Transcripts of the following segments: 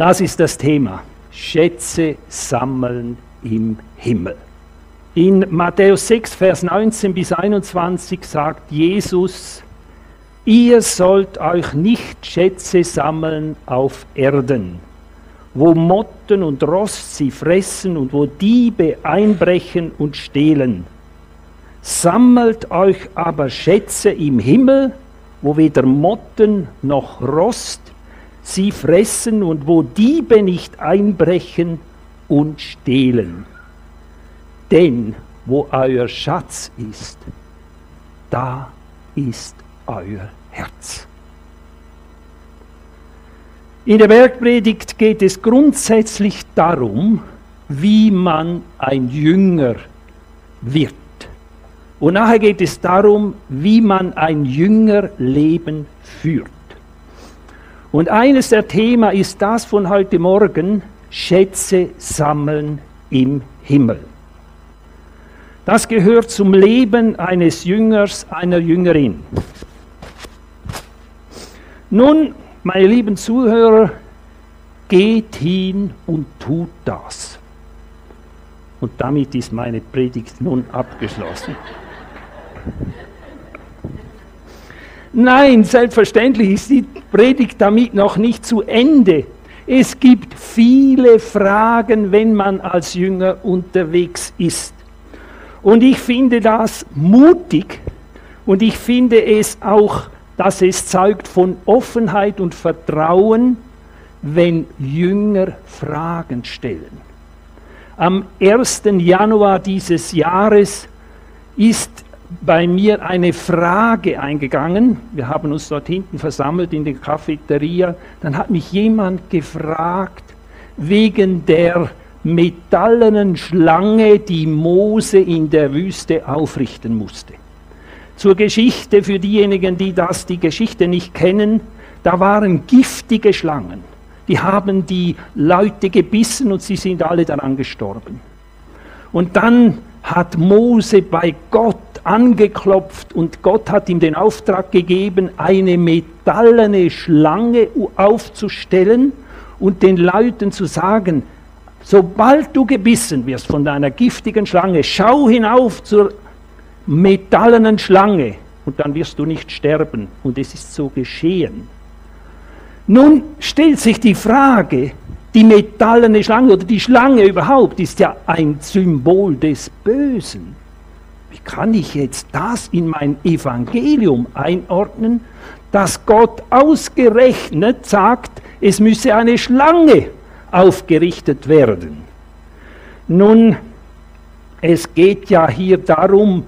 Das ist das Thema. Schätze sammeln im Himmel. In Matthäus 6, Vers 19 bis 21 sagt Jesus, ihr sollt euch nicht Schätze sammeln auf Erden, wo Motten und Rost sie fressen und wo Diebe einbrechen und stehlen. Sammelt euch aber Schätze im Himmel, wo weder Motten noch Rost sie fressen und wo Diebe nicht einbrechen und stehlen. Denn wo euer Schatz ist, da ist euer Herz. In der Bergpredigt geht es grundsätzlich darum, wie man ein Jünger wird. Und nachher geht es darum, wie man ein Jüngerleben führt. Und eines der Themen ist das von heute Morgen, Schätze sammeln im Himmel. Das gehört zum Leben eines Jüngers, einer Jüngerin. Nun, meine lieben Zuhörer, geht hin und tut das. Und damit ist meine Predigt nun abgeschlossen. Nein, selbstverständlich ist die Predigt damit noch nicht zu Ende. Es gibt viele Fragen, wenn man als Jünger unterwegs ist. Und ich finde das mutig und ich finde es auch, dass es zeugt von Offenheit und Vertrauen, wenn Jünger Fragen stellen. Am 1. Januar dieses Jahres ist bei mir eine Frage eingegangen. Wir haben uns dort hinten versammelt in der Cafeteria. Dann hat mich jemand gefragt wegen der metallenen Schlange, die Mose in der Wüste aufrichten musste. Zur Geschichte für diejenigen, die das die Geschichte nicht kennen, da waren giftige Schlangen. Die haben die Leute gebissen und sie sind alle daran gestorben. Und dann hat Mose bei Gott angeklopft und Gott hat ihm den Auftrag gegeben, eine metallene Schlange aufzustellen und den Leuten zu sagen, sobald du gebissen wirst von deiner giftigen Schlange, schau hinauf zur metallenen Schlange und dann wirst du nicht sterben. Und es ist so geschehen. Nun stellt sich die Frage, die metallene Schlange oder die Schlange überhaupt ist ja ein Symbol des Bösen. Wie kann ich jetzt das in mein Evangelium einordnen, dass Gott ausgerechnet sagt, es müsse eine Schlange aufgerichtet werden? Nun, es geht ja hier darum,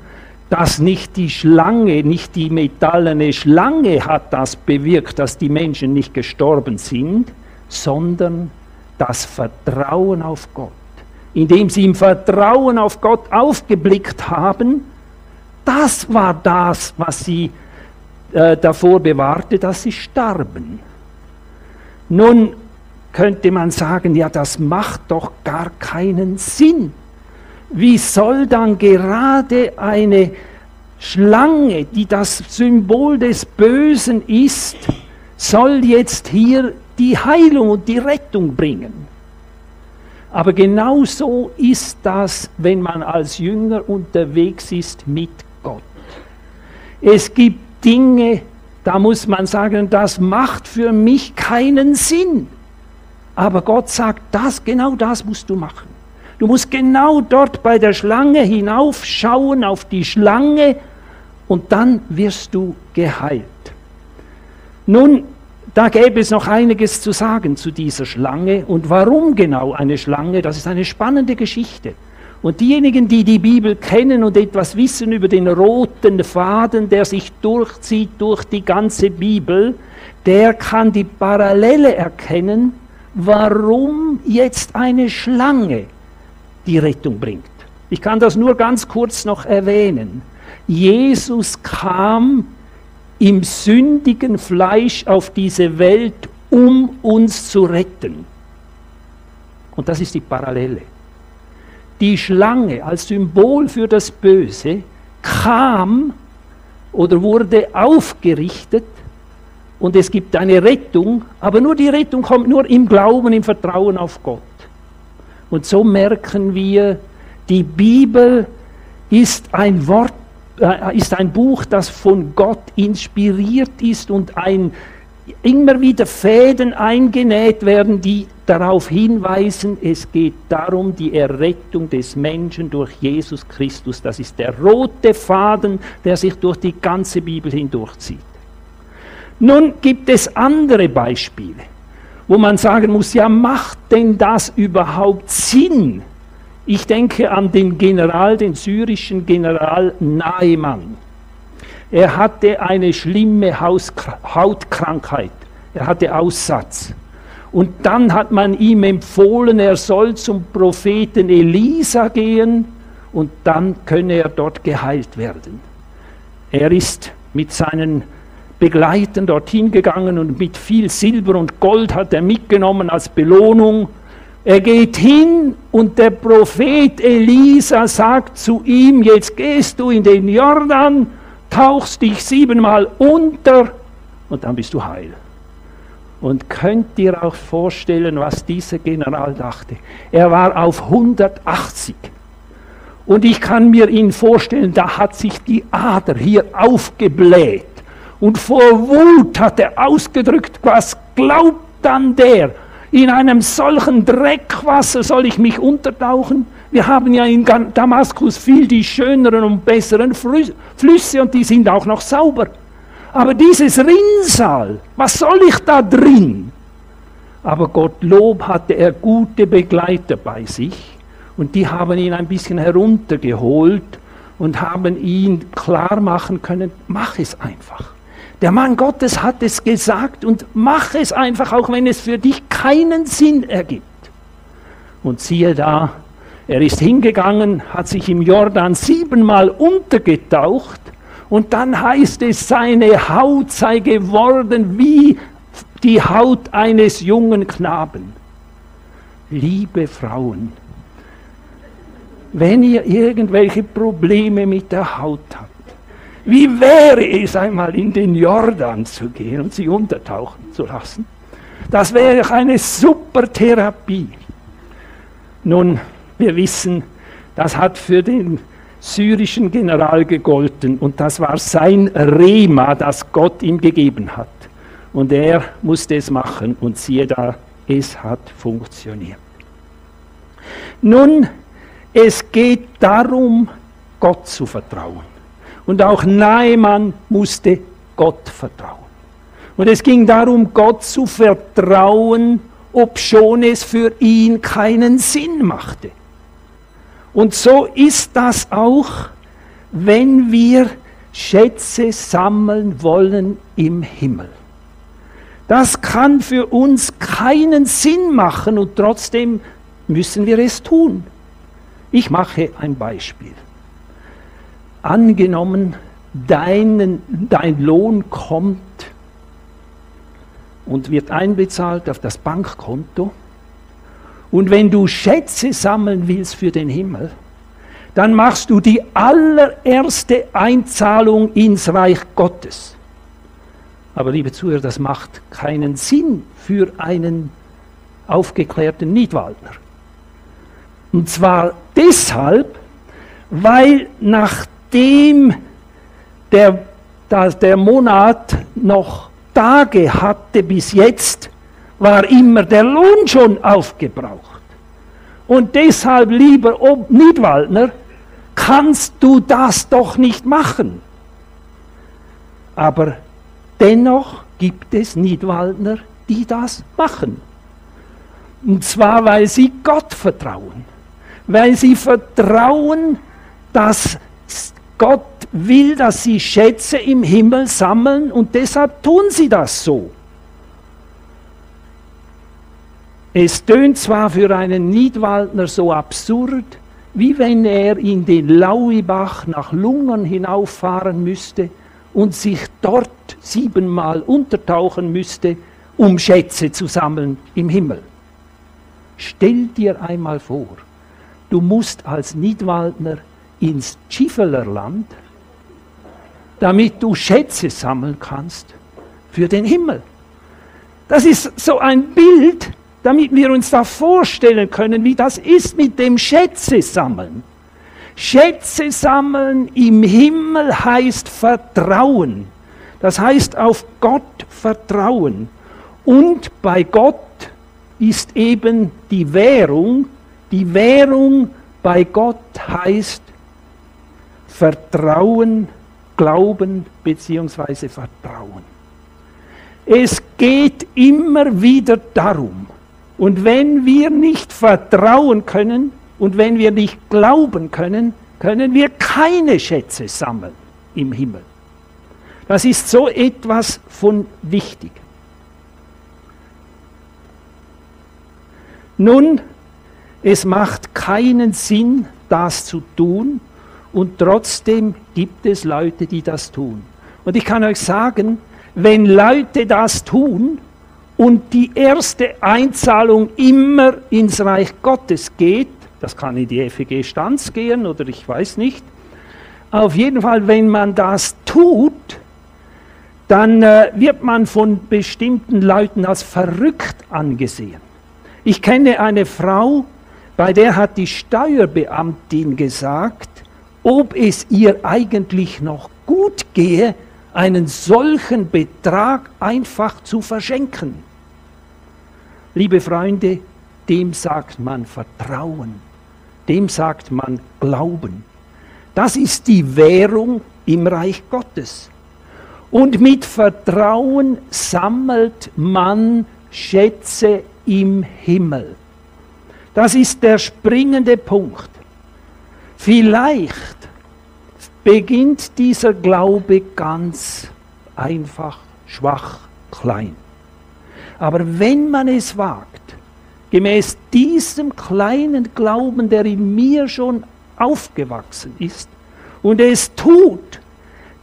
dass nicht die Schlange, nicht die metallene Schlange hat das bewirkt, dass die Menschen nicht gestorben sind, sondern das Vertrauen auf Gott. Indem sie im Vertrauen auf Gott aufgeblickt haben, das war das, was sie äh, davor bewahrte, dass sie starben. Nun könnte man sagen, ja, das macht doch gar keinen Sinn. Wie soll dann gerade eine Schlange, die das Symbol des Bösen ist, soll jetzt hier die Heilung und die Rettung bringen. Aber genauso ist das, wenn man als Jünger unterwegs ist mit Gott. Es gibt Dinge, da muss man sagen, das macht für mich keinen Sinn. Aber Gott sagt, das, genau das musst du machen. Du musst genau dort bei der Schlange hinaufschauen auf die Schlange und dann wirst du geheilt. Nun, da gäbe es noch einiges zu sagen zu dieser Schlange und warum genau eine Schlange, das ist eine spannende Geschichte. Und diejenigen, die die Bibel kennen und etwas wissen über den roten Faden, der sich durchzieht durch die ganze Bibel, der kann die Parallele erkennen, warum jetzt eine Schlange die Rettung bringt. Ich kann das nur ganz kurz noch erwähnen. Jesus kam im sündigen Fleisch auf diese Welt, um uns zu retten. Und das ist die Parallele. Die Schlange als Symbol für das Böse kam oder wurde aufgerichtet, und es gibt eine Rettung, aber nur die Rettung kommt nur im Glauben, im Vertrauen auf Gott. Und so merken wir, die Bibel ist ein Wort, ist ein Buch, das von Gott inspiriert ist und ein immer wieder Fäden eingenäht werden, die darauf hinweisen, es geht darum, die Errettung des Menschen durch Jesus Christus. Das ist der rote Faden, der sich durch die ganze Bibel hindurchzieht. Nun gibt es andere Beispiele, wo man sagen muss, ja, macht denn das überhaupt Sinn? Ich denke an den General, den syrischen General Naemann. Er hatte eine schlimme Hautkrankheit. Er hatte Aussatz. Und dann hat man ihm empfohlen, er soll zum Propheten Elisa gehen und dann könne er dort geheilt werden. Er ist mit seinen Begleitern dorthin gegangen und mit viel Silber und Gold hat er mitgenommen als Belohnung. Er geht hin und der Prophet Elisa sagt zu ihm, jetzt gehst du in den Jordan tauchst dich siebenmal unter und dann bist du heil. Und könnt ihr auch vorstellen, was dieser General dachte? Er war auf 180. Und ich kann mir ihn vorstellen, da hat sich die Ader hier aufgebläht. Und vor Wut hat er ausgedrückt, was glaubt dann der? In einem solchen Dreckwasser soll ich mich untertauchen? Wir haben ja in Damaskus viel die schöneren und besseren Flüsse und die sind auch noch sauber. Aber dieses Rinnsal, was soll ich da drin? Aber Gottlob hatte er gute Begleiter bei sich und die haben ihn ein bisschen heruntergeholt und haben ihn klar machen können, mach es einfach. Der Mann Gottes hat es gesagt und mach es einfach, auch wenn es für dich keinen Sinn ergibt. Und siehe da, er ist hingegangen, hat sich im Jordan siebenmal untergetaucht und dann heißt es, seine Haut sei geworden wie die Haut eines jungen Knaben. Liebe Frauen, wenn ihr irgendwelche Probleme mit der Haut habt, wie wäre es einmal in den Jordan zu gehen und sie untertauchen zu lassen? Das wäre eine super Therapie. Nun, wir wissen, das hat für den syrischen General gegolten und das war sein Rema, das Gott ihm gegeben hat. Und er musste es machen und siehe da, es hat funktioniert. Nun, es geht darum, Gott zu vertrauen. Und auch Naaman musste Gott vertrauen. Und es ging darum, Gott zu vertrauen, obschon es für ihn keinen Sinn machte. Und so ist das auch, wenn wir Schätze sammeln wollen im Himmel. Das kann für uns keinen Sinn machen und trotzdem müssen wir es tun. Ich mache ein Beispiel. Angenommen, deinen, dein Lohn kommt und wird einbezahlt auf das Bankkonto und wenn du Schätze sammeln willst für den Himmel, dann machst du die allererste Einzahlung ins Reich Gottes. Aber liebe Zuhörer, das macht keinen Sinn für einen aufgeklärten Niedwaldner. Und zwar deshalb, weil nachdem der, der Monat noch Tage hatte bis jetzt, war immer der Lohn schon aufgebraucht. Und deshalb, lieber Nidwaldner, kannst du das doch nicht machen. Aber dennoch gibt es Nidwaldner, die das machen. Und zwar, weil sie Gott vertrauen. Weil sie vertrauen, dass Gott will, dass sie Schätze im Himmel sammeln und deshalb tun sie das so. Es tönt zwar für einen Niedwaldner so absurd, wie wenn er in den Lauibach nach Lungern hinauffahren müsste und sich dort siebenmal untertauchen müsste, um Schätze zu sammeln im Himmel. Stell dir einmal vor, du musst als Niedwaldner ins Schiffelerland, damit du Schätze sammeln kannst. für den Himmel. Das ist so ein Bild, damit wir uns da vorstellen können, wie das ist mit dem Schätze sammeln. Schätze sammeln im Himmel heißt Vertrauen. Das heißt auf Gott vertrauen. Und bei Gott ist eben die Währung, die Währung bei Gott heißt Vertrauen, Glauben bzw. Vertrauen. Es geht immer wieder darum, und wenn wir nicht vertrauen können und wenn wir nicht glauben können, können wir keine Schätze sammeln im Himmel. Das ist so etwas von wichtig. Nun, es macht keinen Sinn, das zu tun, und trotzdem gibt es Leute, die das tun. Und ich kann euch sagen, wenn Leute das tun und die erste Einzahlung immer ins Reich Gottes geht, das kann in die FEG Stanz gehen oder ich weiß nicht, auf jeden Fall, wenn man das tut, dann äh, wird man von bestimmten Leuten als verrückt angesehen. Ich kenne eine Frau, bei der hat die Steuerbeamtin gesagt, ob es ihr eigentlich noch gut gehe, einen solchen Betrag einfach zu verschenken. Liebe Freunde, dem sagt man Vertrauen, dem sagt man Glauben. Das ist die Währung im Reich Gottes. Und mit Vertrauen sammelt man Schätze im Himmel. Das ist der springende Punkt. Vielleicht beginnt dieser Glaube ganz einfach, schwach, klein. Aber wenn man es wagt, gemäß diesem kleinen Glauben, der in mir schon aufgewachsen ist, und es tut,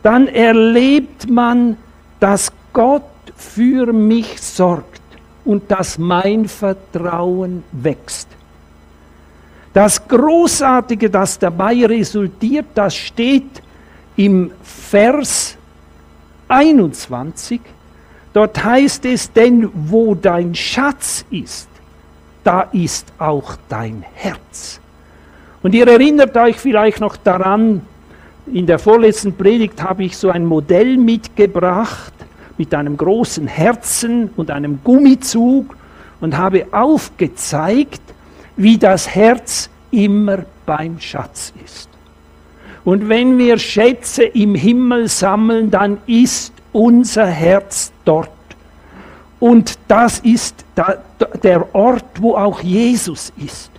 dann erlebt man, dass Gott für mich sorgt und dass mein Vertrauen wächst. Das Großartige, das dabei resultiert, das steht im Vers 21. Dort heißt es, denn wo dein Schatz ist, da ist auch dein Herz. Und ihr erinnert euch vielleicht noch daran, in der vorletzten Predigt habe ich so ein Modell mitgebracht mit einem großen Herzen und einem Gummizug und habe aufgezeigt, wie das Herz immer beim Schatz ist. Und wenn wir Schätze im Himmel sammeln, dann ist unser Herz dort. Und das ist der Ort, wo auch Jesus ist.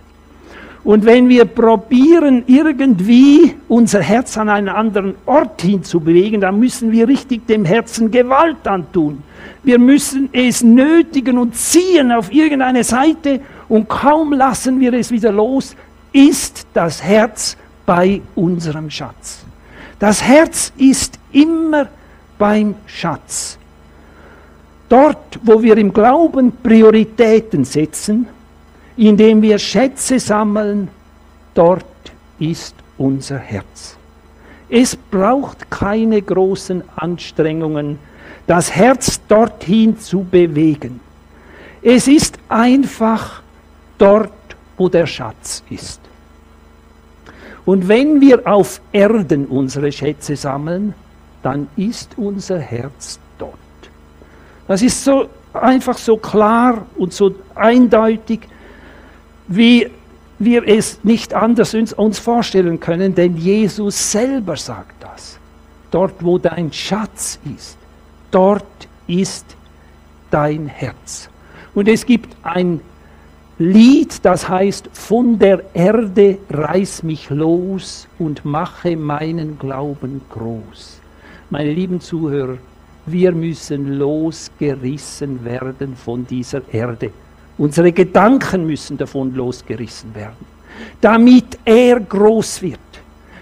Und wenn wir probieren, irgendwie unser Herz an einen anderen Ort hinzubewegen, dann müssen wir richtig dem Herzen Gewalt antun. Wir müssen es nötigen und ziehen auf irgendeine Seite und kaum lassen wir es wieder los, ist das Herz bei unserem Schatz. Das Herz ist immer beim Schatz. Dort, wo wir im Glauben Prioritäten setzen, indem wir Schätze sammeln, dort ist unser Herz. Es braucht keine großen Anstrengungen, das Herz dorthin zu bewegen. Es ist einfach dort, wo der Schatz ist. Und wenn wir auf Erden unsere Schätze sammeln, dann ist unser Herz dort. Das ist so einfach so klar und so eindeutig, wie wir es nicht anders uns vorstellen können, denn Jesus selber sagt das. Dort, wo dein Schatz ist, dort ist dein Herz. Und es gibt ein Lied, das heißt, von der Erde reiß mich los und mache meinen Glauben groß. Meine lieben Zuhörer, wir müssen losgerissen werden von dieser Erde. Unsere Gedanken müssen davon losgerissen werden, damit er groß wird,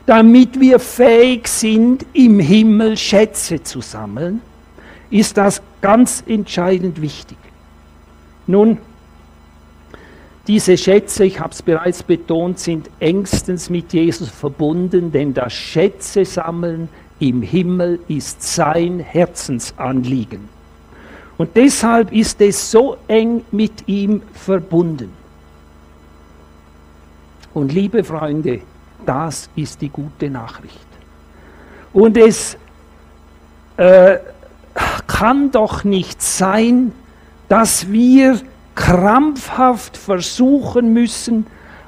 damit wir fähig sind, im Himmel Schätze zu sammeln, ist das ganz entscheidend wichtig. Nun, diese Schätze, ich habe es bereits betont, sind engstens mit Jesus verbunden, denn das Schätze sammeln im Himmel ist sein Herzensanliegen. Und deshalb ist es so eng mit ihm verbunden. Und liebe Freunde, das ist die gute Nachricht. Und es äh, kann doch nicht sein, dass wir krampfhaft versuchen müssen,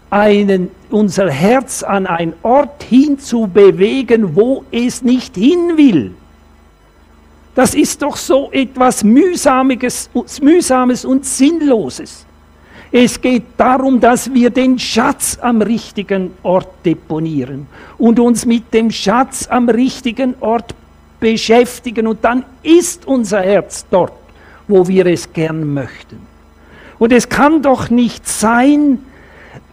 einen, unser Herz an einen Ort hinzubewegen, wo es nicht hin will. Das ist doch so etwas Mühsamiges, Mühsames und Sinnloses. Es geht darum, dass wir den Schatz am richtigen Ort deponieren und uns mit dem Schatz am richtigen Ort beschäftigen und dann ist unser Herz dort, wo wir es gern möchten. Und es kann doch nicht sein,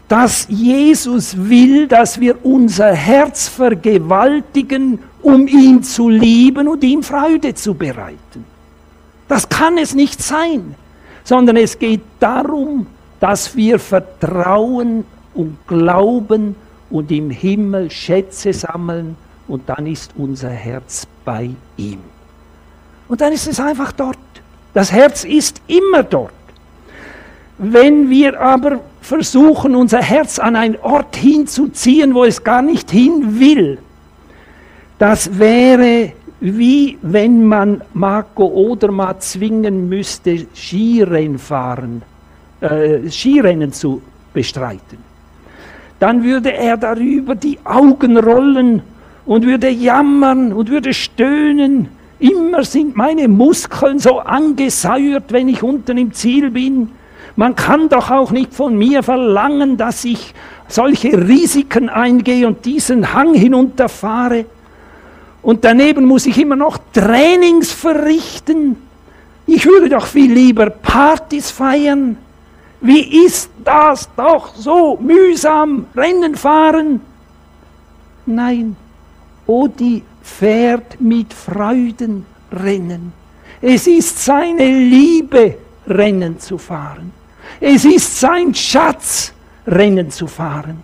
dass Jesus will, dass wir unser Herz vergewaltigen, um ihn zu lieben und ihm Freude zu bereiten. Das kann es nicht sein, sondern es geht darum, dass wir vertrauen und glauben und im Himmel Schätze sammeln und dann ist unser Herz bei ihm. Und dann ist es einfach dort. Das Herz ist immer dort. Wenn wir aber versuchen, unser Herz an einen Ort hinzuziehen, wo es gar nicht hin will, das wäre wie wenn man Marco Odermatt zwingen müsste, Skirennen fahren äh, Skirennen zu bestreiten. Dann würde er darüber die Augen rollen und würde jammern und würde stöhnen. Immer sind meine Muskeln so angesäuert, wenn ich unten im Ziel bin. Man kann doch auch nicht von mir verlangen, dass ich solche Risiken eingehe und diesen Hang hinunterfahre. Und daneben muss ich immer noch Trainings verrichten. Ich würde doch viel lieber Partys feiern. Wie ist das doch so mühsam Rennen fahren? Nein, Odi fährt mit Freuden Rennen. Es ist seine Liebe, Rennen zu fahren. Es ist sein Schatz, Rennen zu fahren.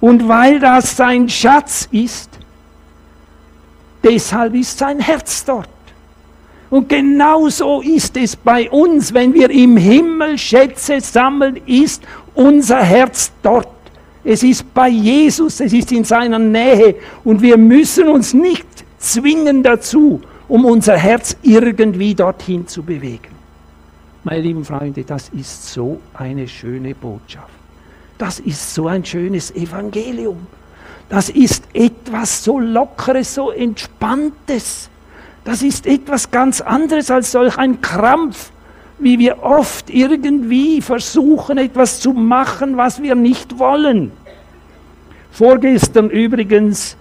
Und weil das sein Schatz ist, deshalb ist sein Herz dort. Und genauso ist es bei uns, wenn wir im Himmel Schätze sammeln, ist unser Herz dort. Es ist bei Jesus, es ist in seiner Nähe und wir müssen uns nicht zwingen dazu, um unser Herz irgendwie dorthin zu bewegen. Meine lieben Freunde, das ist so eine schöne Botschaft. Das ist so ein schönes Evangelium. Das ist etwas so Lockeres, so Entspanntes. Das ist etwas ganz anderes als solch ein Krampf, wie wir oft irgendwie versuchen, etwas zu machen, was wir nicht wollen. Vorgestern übrigens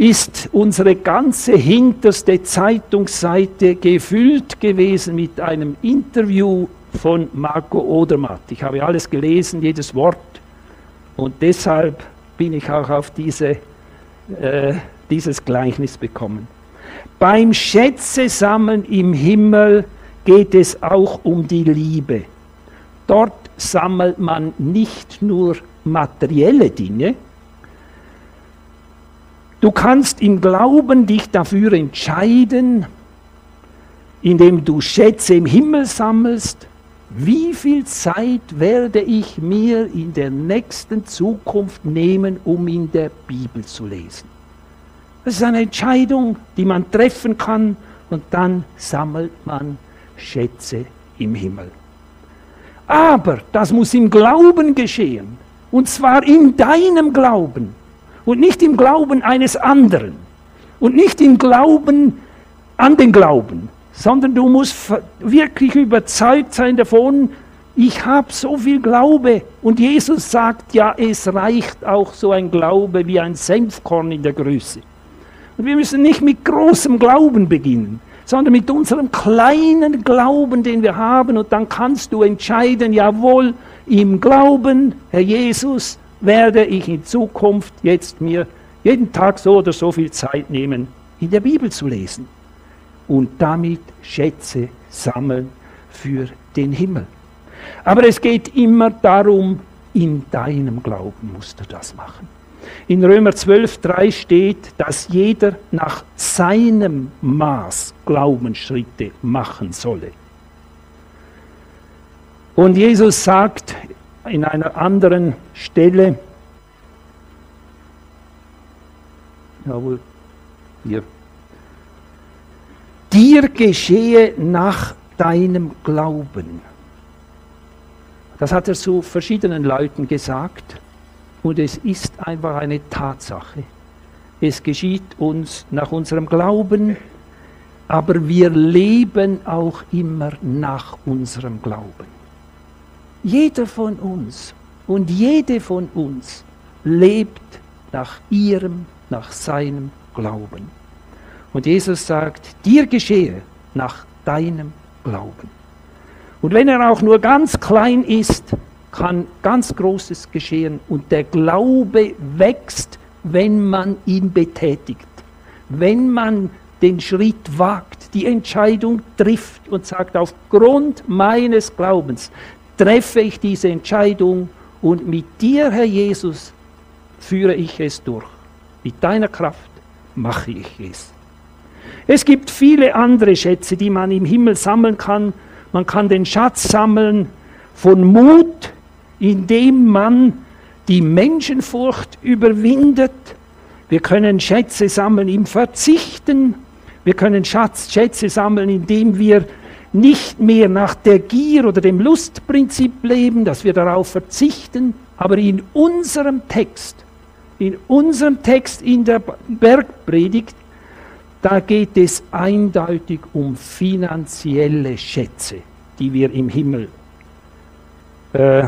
ist unsere ganze hinterste Zeitungsseite gefüllt gewesen mit einem Interview von Marco Odermatt. Ich habe alles gelesen, jedes Wort. Und deshalb bin ich auch auf diese, äh, dieses Gleichnis bekommen. Beim Schätze sammeln im Himmel geht es auch um die Liebe. Dort sammelt man nicht nur materielle Dinge. Du kannst im Glauben dich dafür entscheiden, indem du Schätze im Himmel sammelst, wie viel Zeit werde ich mir in der nächsten Zukunft nehmen, um in der Bibel zu lesen. Das ist eine Entscheidung, die man treffen kann und dann sammelt man Schätze im Himmel. Aber das muss im Glauben geschehen. Und zwar in deinem Glauben und nicht im Glauben eines anderen und nicht im Glauben an den Glauben, sondern du musst wirklich überzeugt sein davon, ich habe so viel Glaube. Und Jesus sagt, ja, es reicht auch so ein Glaube wie ein Senfkorn in der Größe. Und wir müssen nicht mit großem Glauben beginnen, sondern mit unserem kleinen Glauben, den wir haben. Und dann kannst du entscheiden, jawohl, im Glauben, Herr Jesus, werde ich in Zukunft jetzt mir jeden Tag so oder so viel Zeit nehmen, in der Bibel zu lesen und damit Schätze sammeln für den Himmel. Aber es geht immer darum, in deinem Glauben musst du das machen. In Römer 12.3 steht, dass jeder nach seinem Maß Glaubensschritte machen solle. Und Jesus sagt in einer anderen Stelle, jawohl, hier, dir geschehe nach deinem Glauben. Das hat er zu verschiedenen Leuten gesagt und es ist einfach eine Tatsache. Es geschieht uns nach unserem Glauben, aber wir leben auch immer nach unserem Glauben. Jeder von uns und jede von uns lebt nach ihrem, nach seinem Glauben. Und Jesus sagt, dir geschehe nach deinem Glauben. Und wenn er auch nur ganz klein ist, kann ganz Großes geschehen. Und der Glaube wächst, wenn man ihn betätigt. Wenn man den Schritt wagt, die Entscheidung trifft und sagt, aufgrund meines Glaubens treffe ich diese Entscheidung und mit dir, Herr Jesus, führe ich es durch. Mit deiner Kraft mache ich es. Es gibt viele andere Schätze, die man im Himmel sammeln kann, man kann den Schatz sammeln von Mut, indem man die Menschenfurcht überwindet. Wir können Schätze sammeln im Verzichten. Wir können Schatz, Schätze sammeln, indem wir nicht mehr nach der Gier oder dem Lustprinzip leben, dass wir darauf verzichten. Aber in unserem Text, in unserem Text in der Bergpredigt da geht es eindeutig um finanzielle Schätze, die wir im Himmel äh,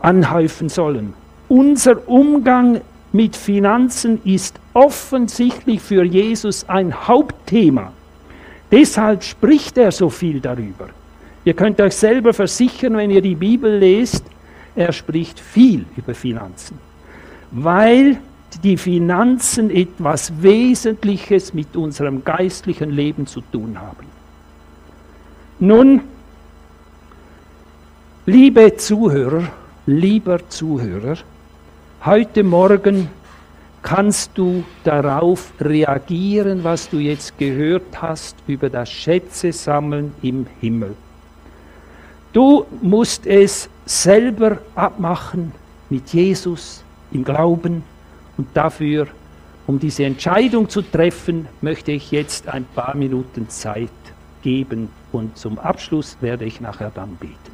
anhäufen sollen. Unser Umgang mit Finanzen ist offensichtlich für Jesus ein Hauptthema. Deshalb spricht er so viel darüber. Ihr könnt euch selber versichern, wenn ihr die Bibel lest, er spricht viel über Finanzen, weil die Finanzen etwas Wesentliches mit unserem geistlichen Leben zu tun haben. Nun, liebe Zuhörer, lieber Zuhörer, heute Morgen kannst du darauf reagieren, was du jetzt gehört hast über das Schätze-Sammeln im Himmel. Du musst es selber abmachen mit Jesus im Glauben und dafür, um diese Entscheidung zu treffen, möchte ich jetzt ein paar Minuten Zeit geben und zum Abschluss werde ich nachher dann beten.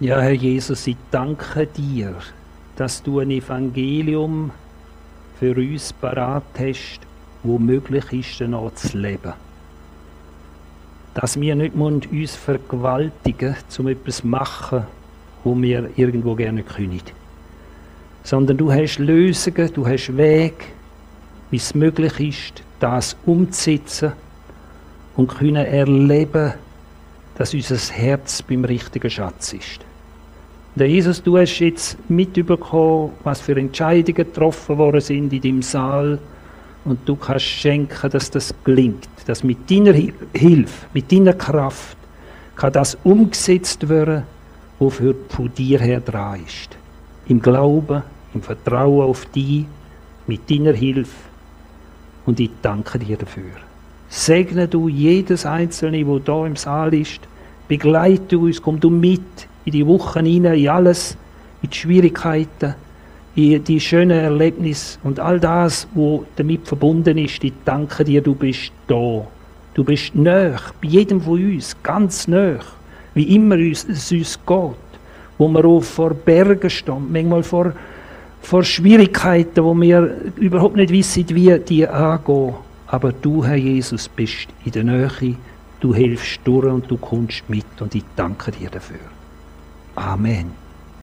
Ja, Herr Jesus, ich danke dir, dass du ein Evangelium für uns parat hast, wo möglich ist, noch zu leben dass wir nicht uns vergewaltigen um etwas zu machen, wo wir irgendwo gerne können. Sondern du hast Lösungen, du hast Wege, wie es möglich ist, das umzusetzen und können erleben, dass unser Herz beim richtigen Schatz ist. Der Jesus, du hast jetzt mitbekommen, was für Entscheidungen getroffen worden sind in deinem Saal und du kannst schenken, dass das gelingt, dass mit deiner Hilfe, mit deiner Kraft, kann das umgesetzt werden, wofür von dir her dran ist. Im Glauben, im Vertrauen auf dich, mit deiner Hilfe. Und ich danke dir dafür. Segne du jedes Einzelne, wo da im Saal ist. Begleite uns, komm du mit in die Wochen hinein, in alles, in die Schwierigkeiten die schönen Erlebnisse und all das, was damit verbunden ist, ich danke dir, du bist da. Du bist näher, bei jedem von uns, ganz näher, wie immer es uns geht. Wo wir auch vor Bergen stehen, manchmal vor, vor Schwierigkeiten, wo wir überhaupt nicht wissen, wie die angehen. Aber du, Herr Jesus, bist in der Nähe, du hilfst durch und du kommst mit und ich danke dir dafür. Amen.